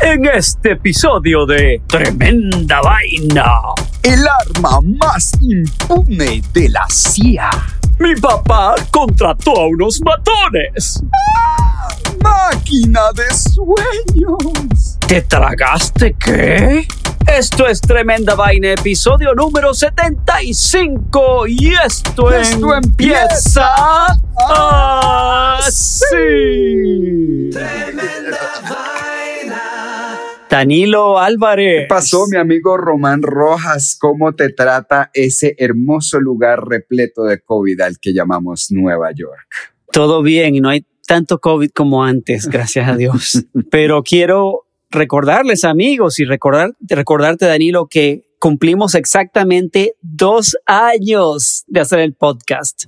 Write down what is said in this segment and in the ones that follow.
en este episodio de Tremenda Vaina. El arma más impune de la CIA. Mi papá contrató a unos matones. ¡Ah! ¡Máquina de sueños! ¿Te tragaste qué? Esto es Tremenda Vaina, episodio número 75. Y esto, esto empieza así. Tremenda Danilo Álvarez. ¿Qué pasó, mi amigo Román Rojas? ¿Cómo te trata ese hermoso lugar repleto de COVID al que llamamos Nueva York? Todo bien y no hay tanto COVID como antes, gracias a Dios. Pero quiero recordarles, amigos, y recordar, recordarte, Danilo, que cumplimos exactamente dos años de hacer el podcast.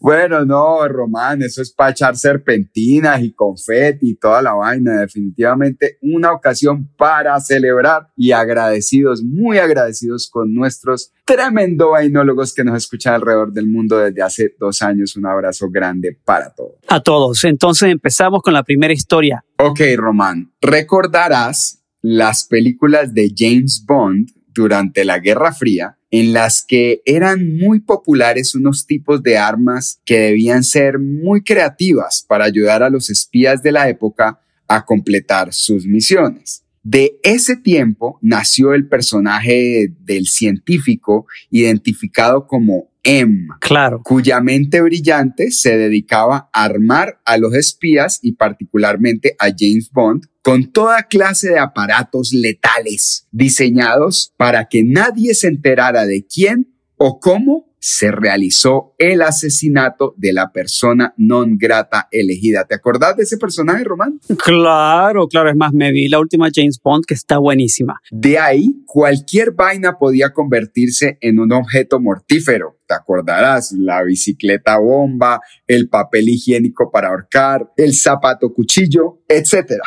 Bueno, no, Román, eso es para echar serpentinas y confeti y toda la vaina. Definitivamente una ocasión para celebrar y agradecidos, muy agradecidos con nuestros tremendo vainólogos que nos escuchan alrededor del mundo desde hace dos años. Un abrazo grande para todos. A todos. Entonces empezamos con la primera historia. Ok, Román, recordarás las películas de James Bond durante la Guerra Fría, en las que eran muy populares unos tipos de armas que debían ser muy creativas para ayudar a los espías de la época a completar sus misiones. De ese tiempo nació el personaje del científico identificado como M, claro. cuya mente brillante se dedicaba a armar a los espías y particularmente a James Bond con toda clase de aparatos letales diseñados para que nadie se enterara de quién o cómo se realizó el asesinato de la persona non grata elegida. ¿Te acordás de ese personaje, Román? Claro, claro, es más, me vi la última James Bond que está buenísima. De ahí, cualquier vaina podía convertirse en un objeto mortífero. Te acordarás, la bicicleta bomba, el papel higiénico para ahorcar, el zapato cuchillo, etcétera.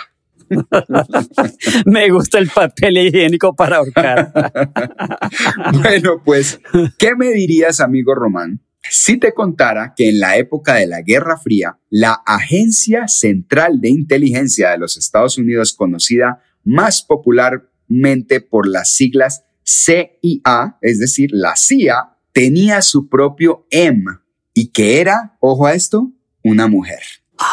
Me gusta el papel higiénico para ahorcar. bueno, pues, ¿qué me dirías, amigo Román? Si te contara que en la época de la Guerra Fría, la Agencia Central de Inteligencia de los Estados Unidos, conocida más popularmente por las siglas CIA, es decir, la CIA, tenía su propio M y que era, ojo a esto, una mujer.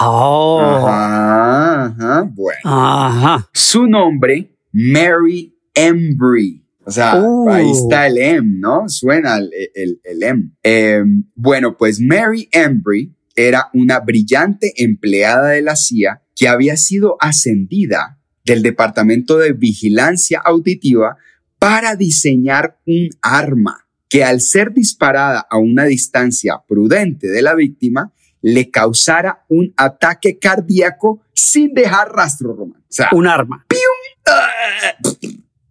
Oh. Ajá, Bueno. Su nombre, Mary Embry. O sea, uh. ahí está el M, ¿no? Suena el, el, M. Em, bueno, pues Mary Embry era una brillante empleada de la CIA que había sido ascendida del Departamento de Vigilancia Auditiva para diseñar un arma que al ser disparada a una distancia prudente de la víctima, le causara un ataque cardíaco sin dejar rastro, Román. O sea, un arma.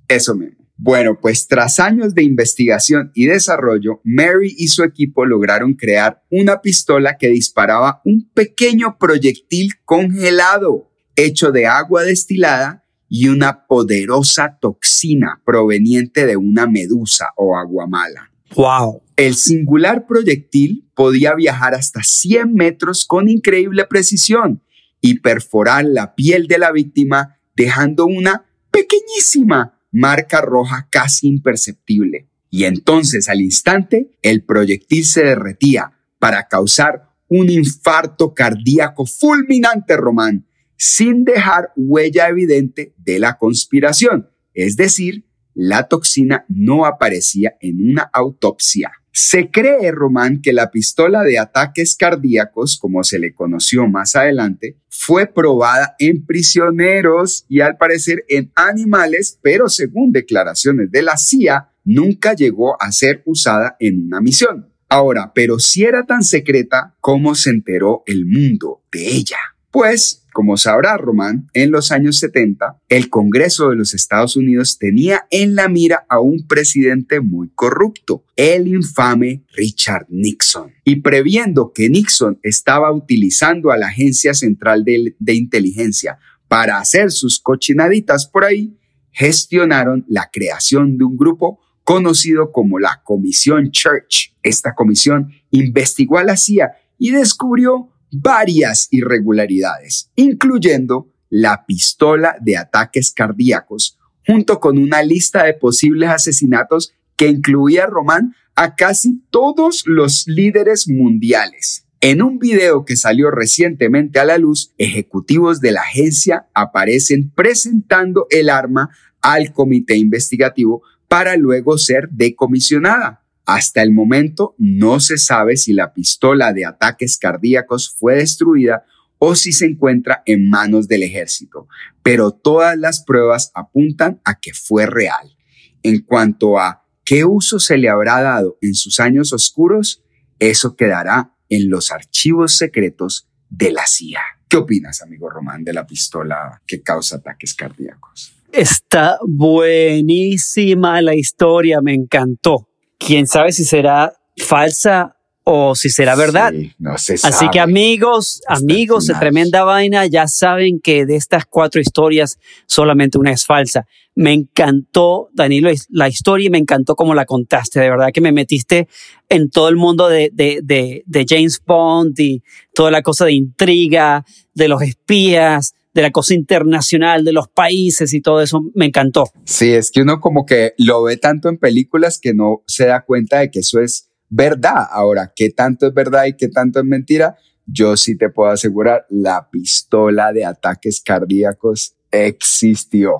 Eso mismo. Bueno, pues tras años de investigación y desarrollo, Mary y su equipo lograron crear una pistola que disparaba un pequeño proyectil congelado hecho de agua destilada y una poderosa toxina proveniente de una medusa o aguamala. ¡Wow! El singular proyectil podía viajar hasta 100 metros con increíble precisión y perforar la piel de la víctima dejando una pequeñísima marca roja casi imperceptible. Y entonces al instante el proyectil se derretía para causar un infarto cardíaco fulminante, Román, sin dejar huella evidente de la conspiración, es decir, la toxina no aparecía en una autopsia. Se cree, Román, que la pistola de ataques cardíacos, como se le conoció más adelante, fue probada en prisioneros y al parecer en animales, pero según declaraciones de la CIA, nunca llegó a ser usada en una misión. Ahora, pero si era tan secreta, ¿cómo se enteró el mundo de ella? Pues Como sabrá Román, en los años 70, el Congreso de los Estados Unidos tenía en la mira a un presidente muy corrupto, el infame Richard Nixon. Y previendo que Nixon estaba utilizando a la Agencia Central de, Inteligencia para hacer sus cochinaditas por ahí, gestionaron la creación de un grupo conocido como la Comisión Church. Esta comisión investigó a la CIA y descubrió varias irregularidades, incluyendo la pistola de ataques cardíacos, junto con una lista de posibles asesinatos que incluía Román a casi todos los líderes mundiales. En un video que salió recientemente a la luz, ejecutivos de la agencia aparecen presentando el arma al comité investigativo para luego ser decomisionada. Hasta el momento no se sabe si la pistola de ataques cardíacos fue destruida o si se encuentra en manos del ejército, pero todas las pruebas apuntan a que fue real. En cuanto a qué uso se le habrá dado en sus años oscuros, eso quedará en los archivos secretos de la CIA. ¿Qué opinas, amigo Román, de la pistola que causa ataques cardíacos? Está buenísima la historia, me encantó quién sabe si será falsa o si será verdad. no se Así que amigos, amigos de tremenda vaina, ya saben que de estas cuatro historias solamente una es falsa. Me encantó, Danilo, la historia y me encantó cómo la contaste. De verdad que me metiste en todo el mundo de, de, de, de James Bond y toda la cosa de intriga, de los espías, de la cosa internacional, de los países y todo eso, me encantó. Sí, es que uno como que lo ve tanto en películas que no se da cuenta de que eso es verdad. Ahora, ¿qué tanto es verdad y qué tanto es mentira? Yo sí te puedo asegurar, la pistola de ataques cardíacos existió.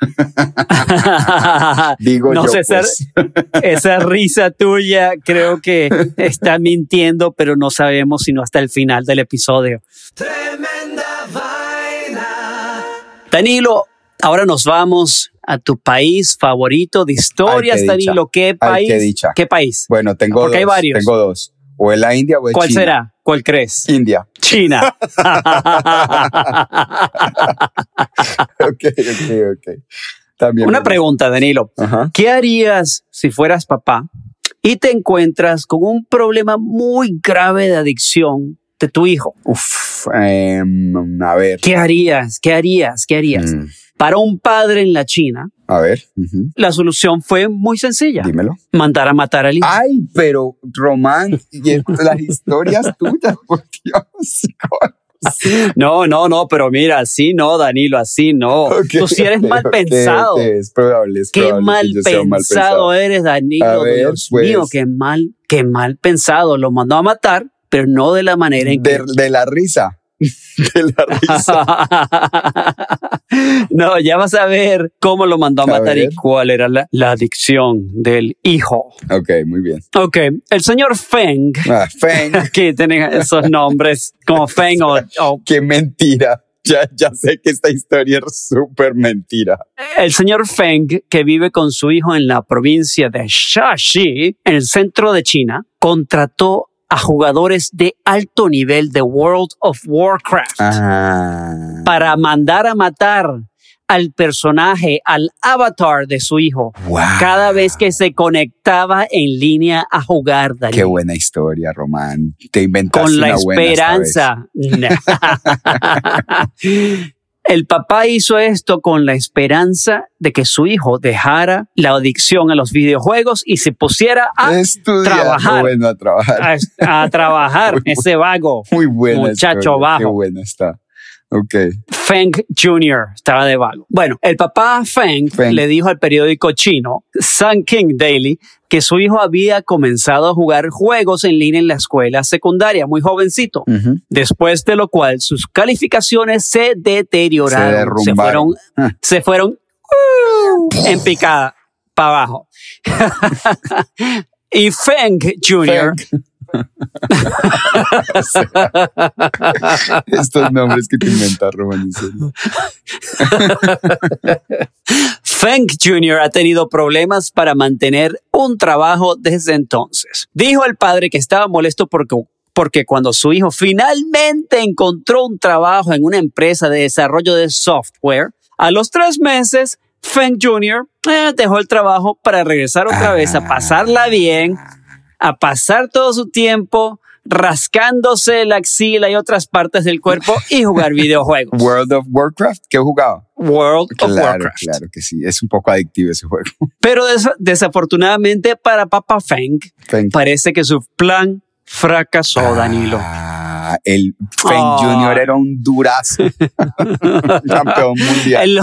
Digo no yo, sé, pues. esa, risa tuya creo que está mintiendo, pero no sabemos sino hasta el final del episodio. Danilo, ahora nos vamos a tu país favorito de historias, Danilo. ¿Qué país? qué, dicha. ¿Qué país? Bueno, tengo Porque dos. hay varios. Tengo dos. O es la India o es ¿Cuál China. será? ¿Cuál crees? India. China. ok, ok, ok. También Una pregunta, Danilo. Ajá. ¿Qué harías si fueras papá y te encuentras con un problema muy grave de adicción de tu hijo? Uf, em, a ver. ¿Qué harías? ¿Qué harías? ¿Qué harías? Mm, Para un padre en la China, a ver. la solución fue muy sencilla. Dímelo. Mandar a matar al hijo. Ay, pero Román, y las historias tuyas, por Dios. No, no, no, pero mira, así no, Danilo, así no. Tú sí eres mal pensado. es probable, es Qué probable que mal pensado eres, Danilo. A ver, Dios pues. mío, qué mal, qué mal pensado. Lo mandó a matar, pero no de la manera en que. De la risa. De la risa. no, ya vas a ver cómo lo mandó a A matar y cuál era la, la adicción del hijo. Ok, muy bien. Ok, el señor Feng, Ah, Feng, que tiene esos nombres como Feng o, o qué mentira. Ya, ya sé que esta historia es súper mentira. El señor Feng, que vive con su hijo en la provincia de Shaxi, en el centro de China, contrató a jugadores de alto nivel de World of Warcraft Ah. para mandar a matar al personaje, al avatar de su hijo, Wow. cada vez que se conectaba en línea a jugar. Qué buena historia, Román. Te inventaste con la una buena esta vez. El papá hizo esto con la esperanza de que su hijo dejara la adicción a los videojuegos y se pusiera a, Estudiar. trabajar. Bueno, a trabajar. a- a trabajar, Muy ese vago. Muy buena Muchacho historia, bajo. Qué buena está. Ok. Feng Jr. estaba de vago. Bueno, el papá Feng, Feng. le dijo al periódico chino Sun King Daily que su hijo había comenzado a jugar juegos en línea en la escuela secundaria, muy jovencito. Después de lo cual sus calificaciones se deterioraron. Se derrumbaron. fueron, Ah. se fueron uh, en picada para abajo. y Feng Jr. Feng. Estos nombres que te en serio. Feng Jr. ha tenido problemas para mantener un trabajo desde entonces. Dijo el padre que estaba molesto porque porque cuando su hijo finalmente encontró un trabajo en una empresa de desarrollo de software, a los tres meses, Feng Jr. Eh, dejó el trabajo para regresar otra vez a pasarla bien, a pasar todo su tiempo rascándose la axila y otras partes del cuerpo y jugar videojuegos. World of Warcraft, ¿qué jugado? World of Warcraft. Claro que sí, es un poco adictivo ese juego. Pero desafortunadamente para Papa Feng, parece que su plan fracasó, Danilo. El Feng Junior era un durazo. Campeón mundial.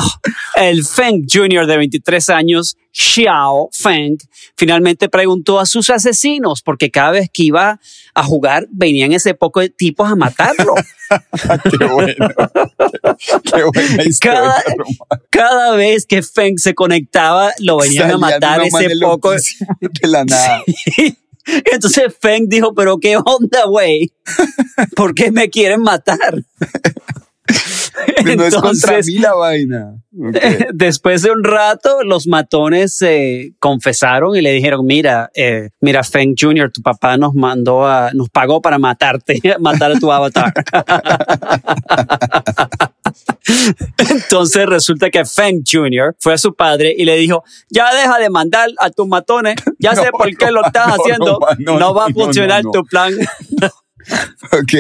El, Feng Junior de 23 años, Xiao Feng, finalmente preguntó a sus asesinos, porque cada vez que iba a jugar venían ese poco de tipos a matarlo. Qué bueno. Qué buena historia, cada, vez que Feng se conectaba, lo venían a matar ese poco. De la nada. Entonces Feng dijo, pero qué onda, güey. ¿Por qué me quieren matar? no es contra mí la vaina. Después de un rato, los matones se confesaron y le dijeron, mira, eh, mira, Feng Jr., tu papá nos mandó a, nos pagó para matarte, matar a tu avatar. Entonces resulta que Feng Jr. fue a su padre y le dijo, ya deja de mandar a tus matones, ya sé por qué lo estás haciendo, no, va a funcionar tu plan. ok,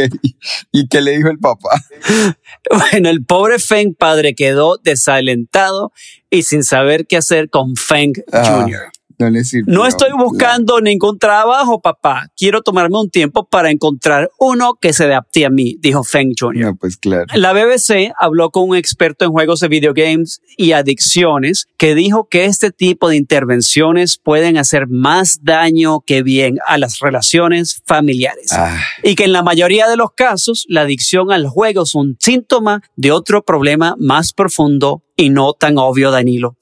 ¿y qué le dijo el papá? Bueno, el pobre Feng padre quedó desalentado y sin saber qué hacer con Feng ah. Jr. No, estoy buscando ningún trabajo, papá. Quiero tomarme un tiempo para encontrar uno que se adapte a mí, dijo Feng Jr. No, pues claro. La BBC habló con un experto en juegos de videogames y adicciones que dijo que este tipo de intervenciones pueden hacer más daño que bien a las relaciones familiares. Ah. Y que en la mayoría de los casos, la adicción al juego es un síntoma de otro problema más profundo y no tan obvio, Danilo.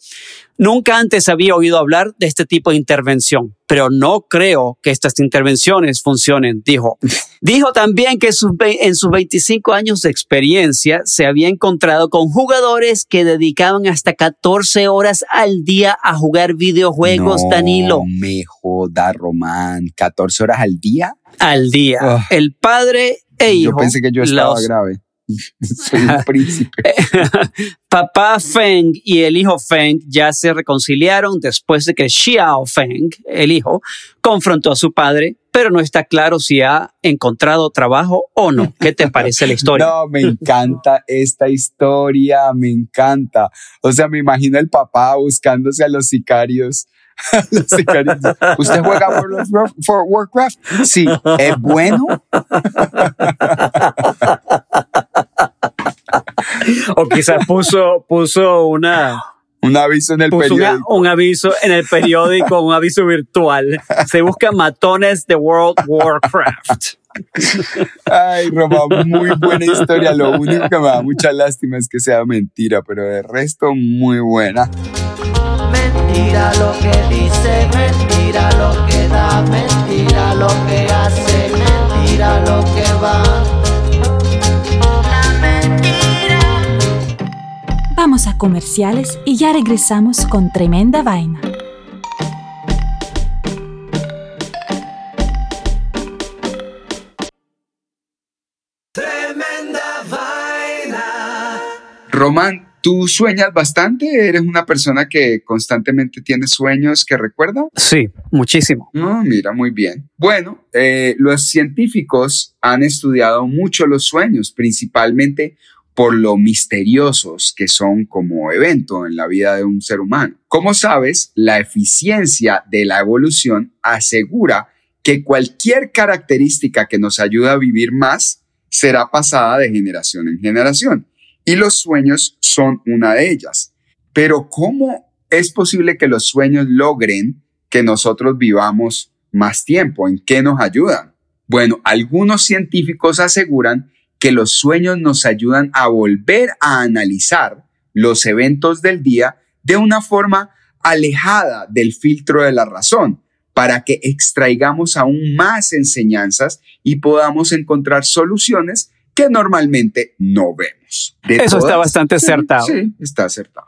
Nunca antes había oído hablar de este tipo de intervención, pero no creo que estas intervenciones funcionen, dijo. Dijo también que en sus 25 años de experiencia se había encontrado con jugadores que dedicaban hasta 14 horas al día a jugar videojuegos, Danilo. Me joda, Román. ¿14 horas al día? Al día. Ah. El padre e hijo. Yo pensé que yo estaba grave. Soy un príncipe. Papá Feng y el hijo Feng ya se reconciliaron después de que Xiao Feng, el hijo, confrontó a su padre, pero no está claro si ha encontrado trabajo o no. ¿Qué te parece la historia? No, me encanta esta historia, me encanta. O sea, me imagino el papá buscándose a los sicarios ¿Usted juega World of Warcraft? Sí. ¿Es bueno? o quizás puso, puso una... Un aviso en el periódico. un aviso en el periódico, un aviso virtual. Se busca matones de World Warcraft. Ay, Roma, muy buena historia. Lo único que me da mucha lástima es que sea mentira, pero de resto muy buena. Mentira lo que dice, mentira lo que da, mentira lo que hace, mentira lo que va. Vamos a comerciales y ya regresamos con Tremenda Vaina. Tremenda Vaina. Román, ¿Tú sueñas bastante? ¿Eres una persona que constantemente tiene sueños que recuerda? Sí, muchísimo. No, mira, muy bien. Bueno, eh, los científicos han estudiado mucho los sueños, principalmente por lo misteriosos que son como evento en la vida de un ser humano. Como sabes, la eficiencia de la evolución asegura que cualquier característica que nos ayude a vivir más será pasada de generación en generación. Y los sueños son una de ellas. Pero ¿cómo es posible que los sueños logren que nosotros vivamos más tiempo? ¿En qué nos ayudan? Bueno, algunos científicos aseguran que los sueños nos ayudan a volver a analizar los eventos del día de una forma alejada del filtro de la razón, para que extraigamos aún más enseñanzas y podamos encontrar soluciones que normalmente no vemos. Eso está bastante acertado. Sí, está acertado.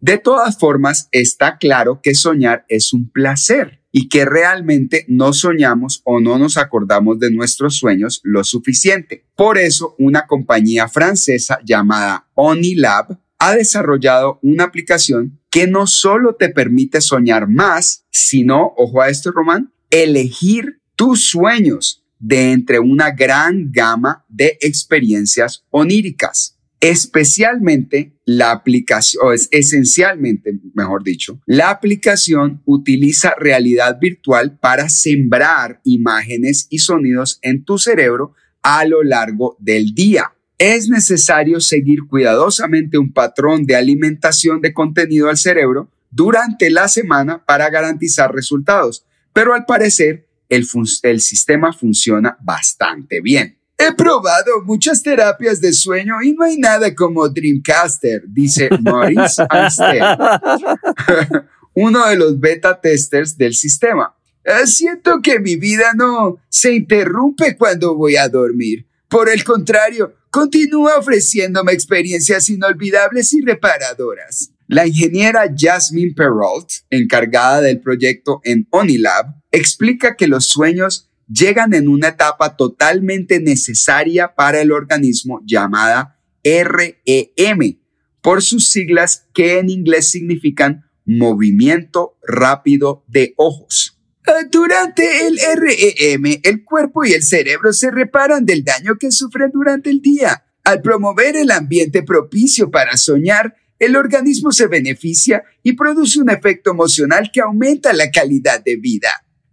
De todas formas, está claro que soñar es un placer y que realmente no soñamos o no nos acordamos de nuestros sueños lo suficiente. Por eso, una compañía francesa llamada Onilab ha desarrollado una aplicación que no solo te permite soñar más, sino, ojo a esto, Román, elegir tus sueños de entre una gran gama de experiencias oníricas. Especialmente la aplicación, o es esencialmente, mejor dicho, la aplicación utiliza realidad virtual para sembrar imágenes y sonidos en tu cerebro a lo largo del día. Es necesario seguir cuidadosamente un patrón de alimentación de contenido al cerebro durante la semana para garantizar resultados, pero al parecer el, el sistema funciona bastante bien. He probado muchas terapias de sueño y no hay nada como Dreamcaster, dice Maurice Anster, uno de los beta testers del sistema. Eh, siento que mi vida no se interrumpe cuando voy a dormir. Por el contrario, continúa ofreciéndome experiencias inolvidables y reparadoras. La ingeniera Jasmine Perrault, encargada del proyecto en Onilab, explica que los sueños llegan en una etapa totalmente necesaria para el organismo llamada REM, por sus siglas que en inglés significan movimiento rápido de ojos. Ah, durante el REM, el cuerpo y el cerebro se reparan del daño que sufren durante el día. Al promover el ambiente propicio para soñar, el organismo se beneficia y produce un efecto emocional que aumenta la calidad de vida.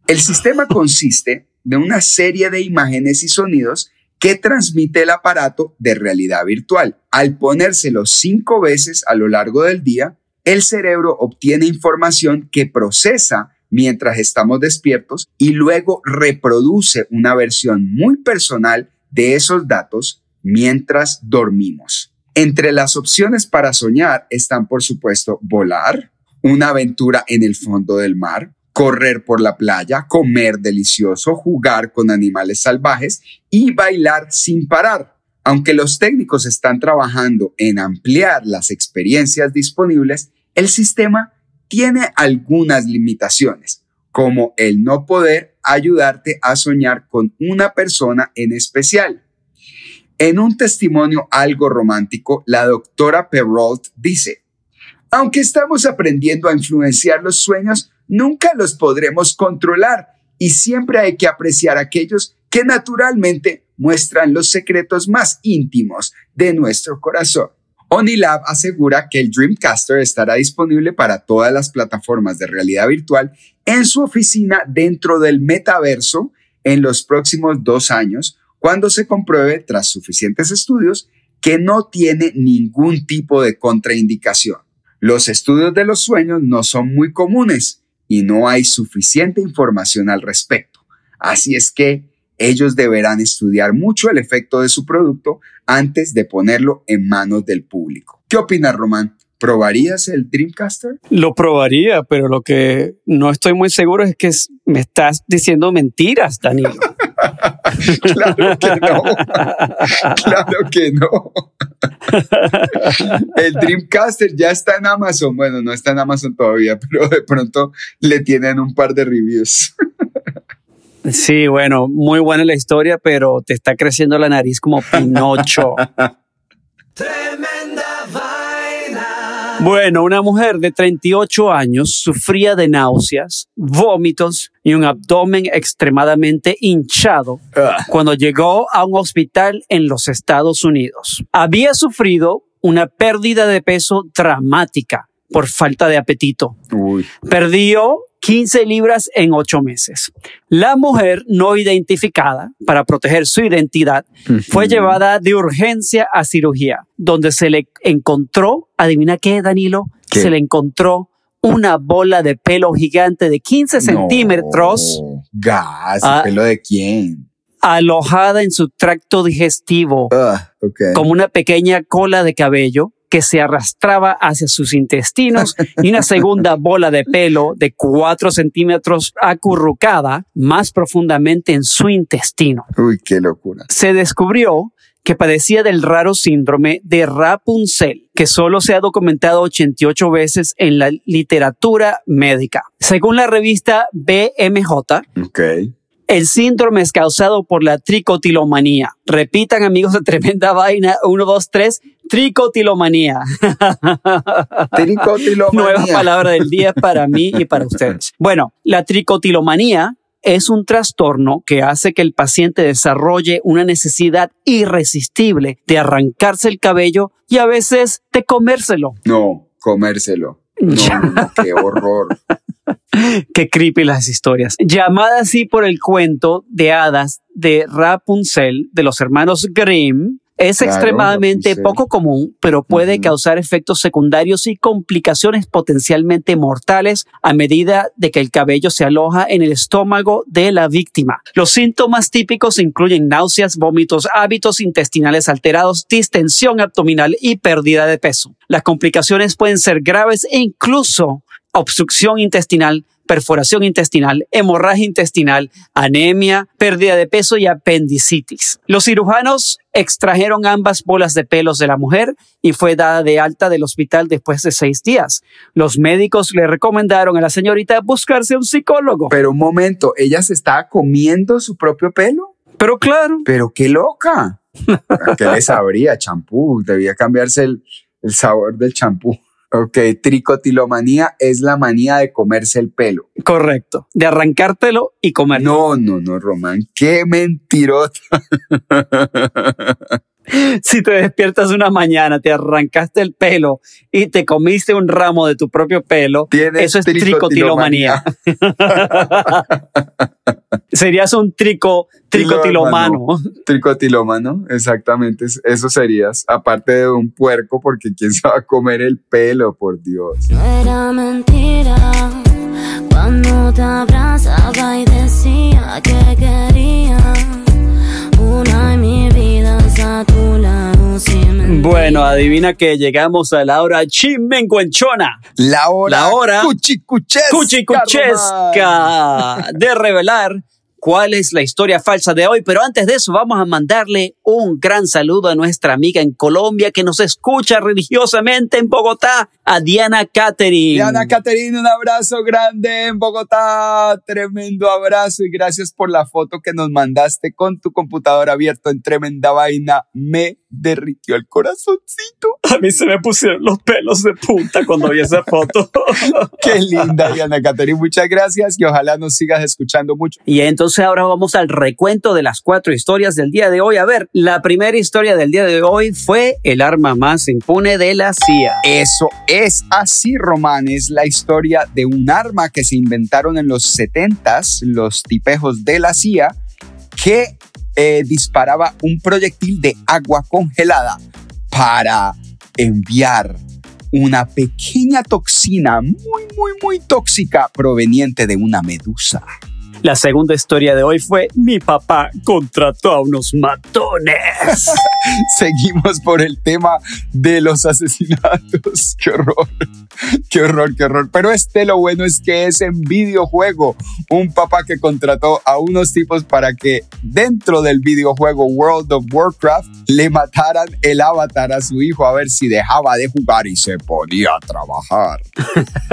El sistema consiste de una serie de imágenes y sonidos que transmite el aparato de realidad virtual. Al ponérselo cinco veces a lo largo del día, el cerebro obtiene información que procesa mientras estamos despiertos y luego reproduce una versión muy personal de esos datos mientras dormimos. Entre las opciones para soñar están, por supuesto, volar, una aventura en el fondo del mar, correr por la playa, comer delicioso, jugar con animales salvajes y bailar sin parar. Aunque los técnicos están trabajando en ampliar las experiencias disponibles, el sistema tiene algunas limitaciones, como el no poder ayudarte a soñar con una persona en especial. En un testimonio algo romántico, la doctora Perrault dice, aunque estamos aprendiendo a influenciar los sueños, nunca los podremos controlar y siempre hay que apreciar aquellos que naturalmente muestran los secretos más íntimos de nuestro corazón. Onilab asegura que el Dreamcaster estará disponible para todas las plataformas de realidad virtual en su oficina dentro del metaverso en los próximos dos años, cuando se compruebe, tras suficientes estudios, que no tiene ningún tipo de contraindicación. Los estudios de los sueños no son muy comunes y no hay suficiente información al respecto. Así es que ellos deberán estudiar mucho el efecto de su producto antes de ponerlo en manos del público. ¿Qué opinas, Román? ¿Probarías el Dreamcaster? Lo probaría, pero lo que no estoy muy seguro es que me estás diciendo mentiras, Danilo. claro que no. Claro que no. El Dreamcaster ya está en Amazon. Bueno, no está en Amazon todavía, pero de pronto le tienen un par de reviews. Sí, bueno, muy buena la historia, pero te está creciendo la nariz como Pinocho. Bueno, una mujer de 38 años sufría de náuseas, vómitos y un abdomen extremadamente hinchado cuando llegó a un hospital en los Estados Unidos. Había sufrido una pérdida de peso dramática por falta de apetito. Perdió 15 libras en 8 meses. La mujer no identificada, para proteger su identidad, fue llevada de urgencia a cirugía, donde se le encontró, adivina qué, Danilo, se le encontró una bola de pelo gigante de 15 centímetros. Gas, ah. ¿pelo de quién? Alojada en su tracto digestivo, ah, como una pequeña cola de cabello que se arrastraba hacia sus intestinos y una segunda bola de pelo de cuatro centímetros acurrucada más profundamente en su intestino. Uy, qué locura. Se descubrió que padecía del raro síndrome de Rapunzel, que solo se ha documentado 88 veces en la literatura médica. Según la revista BMJ, Ok. El síndrome es causado por la tricotilomanía. Repitan, amigos de Tremenda Vaina, 1, 2, 3, tricotilomanía. Tricotilomanía. Nueva palabra del día para mí y para ustedes. Bueno, la tricotilomanía es un trastorno que hace que el paciente desarrolle una necesidad irresistible de arrancarse el cabello y a veces de comérselo. No, comérselo. No, qué horror. Qué creepy las historias. Llamada así por el cuento de hadas de Rapunzel de los hermanos Grimm, es Claro, extremadamente Rapunzel. poco común, pero puede causar efectos secundarios y complicaciones potencialmente mortales a medida de que el cabello se aloja en el estómago de la víctima. Los síntomas típicos incluyen náuseas, vómitos, hábitos intestinales alterados, distensión abdominal y pérdida de peso. Las complicaciones pueden ser graves e incluso obstrucción intestinal, perforación intestinal, hemorragia intestinal, anemia, pérdida de peso y apendicitis. Los cirujanos extrajeron ambas bolas de pelos de la mujer y fue dada de alta del hospital después de seis días. Los médicos le recomendaron a la señorita buscarse un psicólogo. Pero un momento, ¿ella se estaba comiendo su propio pelo? Pero claro, Pero qué loca. ¿A ¿Qué le sabría? Champú. Debía cambiarse el, el sabor del champú. Ok, tricotilomanía es la manía de comerse el pelo. correcto, de arrancártelo y comerlo. No, no, no, Román. Qué mentirosa. Si te despiertas una mañana, te arrancaste el pelo y te comiste un ramo de tu propio pelo, Tienes eso es tricotilomanía. Serías un trico, tricotilomano. Tricotilómano, exactamente. es- Eso serías. Aparte de un puerco, porque quién se va a comer el pelo, por Dios. No era mentira cuando te abrazaba y decía que quería una en mi vida a tu lado. Bueno, adivina que llegamos a la hora chimenguenchona, La hora, La hora cuchicuchesca. Cuchicuchesca de revelar cuál es la historia falsa de hoy. Pero antes de eso, vamos a mandarle un gran saludo a nuestra amiga en Colombia que nos escucha religiosamente en Bogotá, a Diana Catherine. Diana Caterina, un abrazo grande en Bogotá. Tremendo abrazo y gracias por la foto que nos mandaste con tu computador abierto en tremenda vaina. Me derritió el corazoncito. A mí se me pusieron los pelos de punta cuando vi esa foto. Qué linda, Diana Caterina. Muchas gracias y ojalá nos sigas escuchando mucho. Y entonces ahora vamos al recuento de las cuatro historias del día de hoy. A ver, la primera historia del día de hoy fue el arma más impune de la CIA. Eso es así, Román. Es la historia de un arma que se inventaron en los 70s, los tipejos de la CIA, que eh, disparaba un proyectil de agua congelada para enviar una pequeña toxina muy, muy, muy tóxica proveniente de una medusa. La segunda historia de hoy fue mi papá contrató a unos matones. Seguimos por el tema de los asesinatos. Qué horror, qué horror, qué horror. Pero este lo bueno es que es en videojuego. Un papá que contrató a unos tipos para que dentro del videojuego World of Warcraft le mataran el avatar a su hijo a ver si dejaba de jugar y se ponía a trabajar.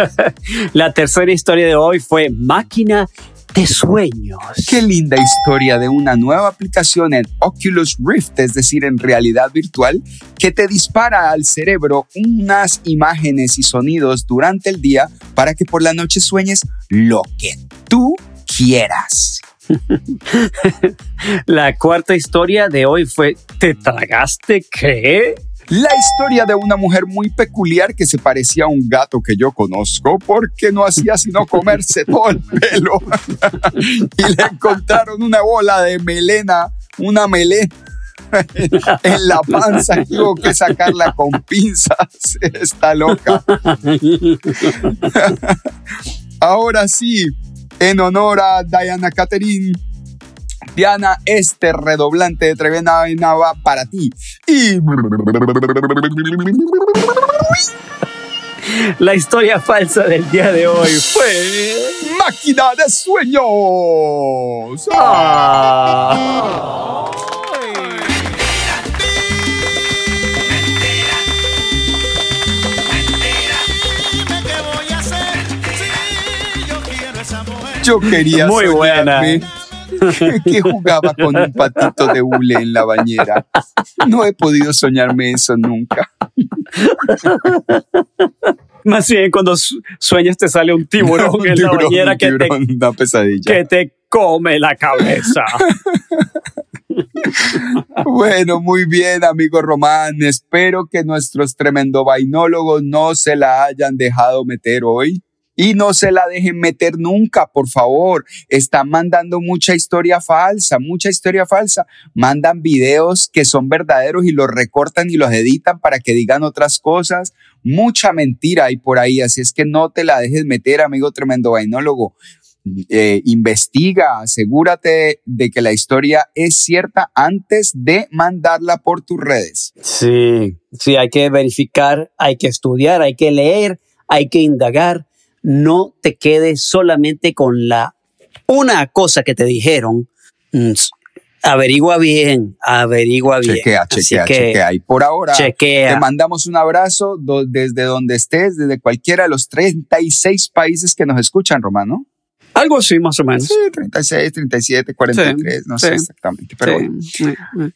La tercera historia de hoy fue máquina de sueños. Qué linda historia de una nueva aplicación en Oculus Rift, es decir, en realidad virtual, que te dispara al cerebro unas imágenes y sonidos durante el día para que por la noche sueñes lo que tú quieras. La cuarta historia de hoy fue ¿te tragaste qué? La historia de una mujer muy peculiar que se parecía a un gato que yo conozco porque no hacía sino comerse todo el pelo. y le encontraron una bola de melena, una melena en la panza. Tuvo que sacarla con pinzas. Está loca. Ahora sí, en honor a Diana Catherine. Diana, este redoblante de tremenda vaina va para ti. Y... La historia falsa del día de hoy fue... Máquina de sueños. Ah. Yo quería Muy buena que jugaba con un patito de hule en la bañera. No he podido soñarme eso nunca. Más bien cuando su- sueñas te sale un tiburón Un en la bañera un que te, una pesadilla. que te come la cabeza. Bueno, muy bien, amigo Román. Espero que nuestros tremendo vainólogos no se la hayan dejado meter hoy. Y no se la dejen meter nunca, por favor. Están mandando mucha historia falsa, mucha historia falsa. Mandan videos que son verdaderos y los recortan y los editan para que digan otras cosas. Mucha mentira hay por ahí, así es que no te la dejes meter, amigo tremendo vainólogo. Eh, investiga, asegúrate de que la historia es cierta antes de mandarla por tus redes. Sí, sí, hay que verificar, hay que estudiar, hay que leer, hay que indagar. No te quedes solamente con la una cosa que te dijeron. Mm, Averigua bien, averigua bien. Chequea, chequea, que chequea. Y por ahora, chequea. te mandamos un abrazo do- desde donde estés, desde cualquiera de los 36 países que nos escuchan, Romano. Algo así, más o menos. Sí, 36, 37, 43, no sé sí, exactamente, pero Sí, bueno. sí, sí.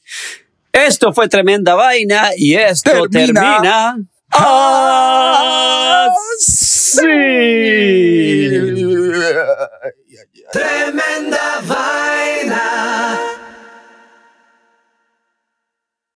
Esto fue tremenda vaina y esto Termina. termina. así. Tremenda vaina.